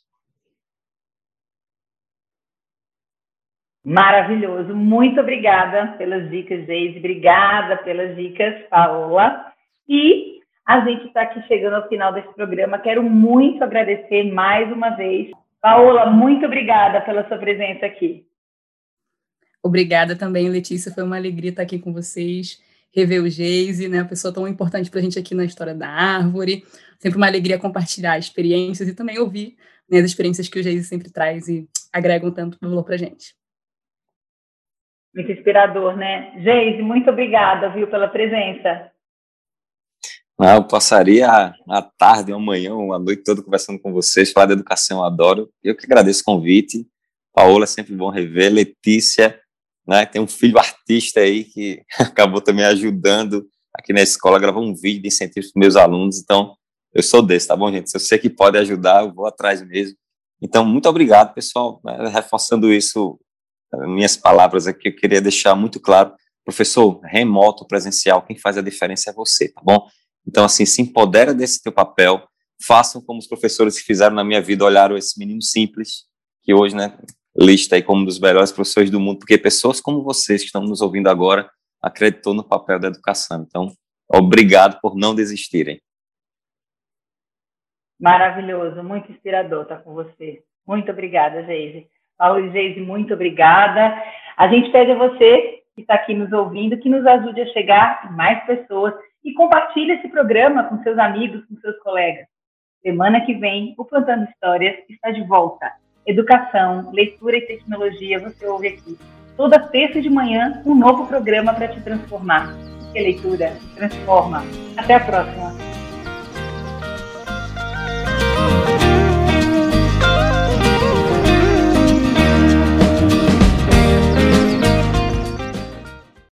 Maravilhoso. Muito obrigada pelas dicas, Geise. Obrigada pelas dicas, Paola. E a gente está aqui chegando ao final desse programa. Quero muito agradecer mais uma vez. Paola, muito obrigada pela sua presença aqui. Obrigada também, Letícia. Foi uma alegria estar aqui com vocês. Rever o Geise, né? Uma pessoa tão importante para a gente aqui na história da árvore. Sempre uma alegria compartilhar experiências e também ouvir né, as experiências que o Geise sempre traz e agregam tanto valor para a gente. Muito inspirador, né? Geise, muito obrigada, viu, pela presença. Eu passaria a, tarde, uma manhã, uma noite toda conversando com vocês, falar de educação, eu adoro. Eu que agradeço o convite. Paola, é sempre bom rever. Letícia, né, tem um filho artista aí que acabou também ajudando aqui na escola, gravou um vídeo de incentivo para meus alunos. Então, eu sou desse, tá bom, gente? Se eu sei que pode ajudar, eu vou atrás mesmo. Então, muito obrigado, pessoal. Né, reforçando isso, minhas palavras aqui, eu queria deixar muito claro. Professor, remoto, presencial, quem faz a diferença é você, tá bom? Então, assim, se empodera desse teu papel, façam como os professores que fizeram na minha vida, olharam esse menino simples, que hoje, né, lista aí como um dos melhores professores do mundo, porque pessoas como vocês que estão nos ouvindo agora acreditou no papel da educação. Então, obrigado por não desistirem. Maravilhoso, muito inspirador estar com você. Muito obrigada, Geise. Paulo e Geise, muito obrigada. A gente pede a você que está aqui nos ouvindo que nos ajude a chegar mais pessoas e compartilhe esse programa com seus amigos, com seus colegas. Semana que vem, o Plantando Histórias está de volta. Educação, leitura e tecnologia, você ouve aqui. Toda terça de manhã, um novo programa para te transformar. Porque leitura transforma. Até a próxima.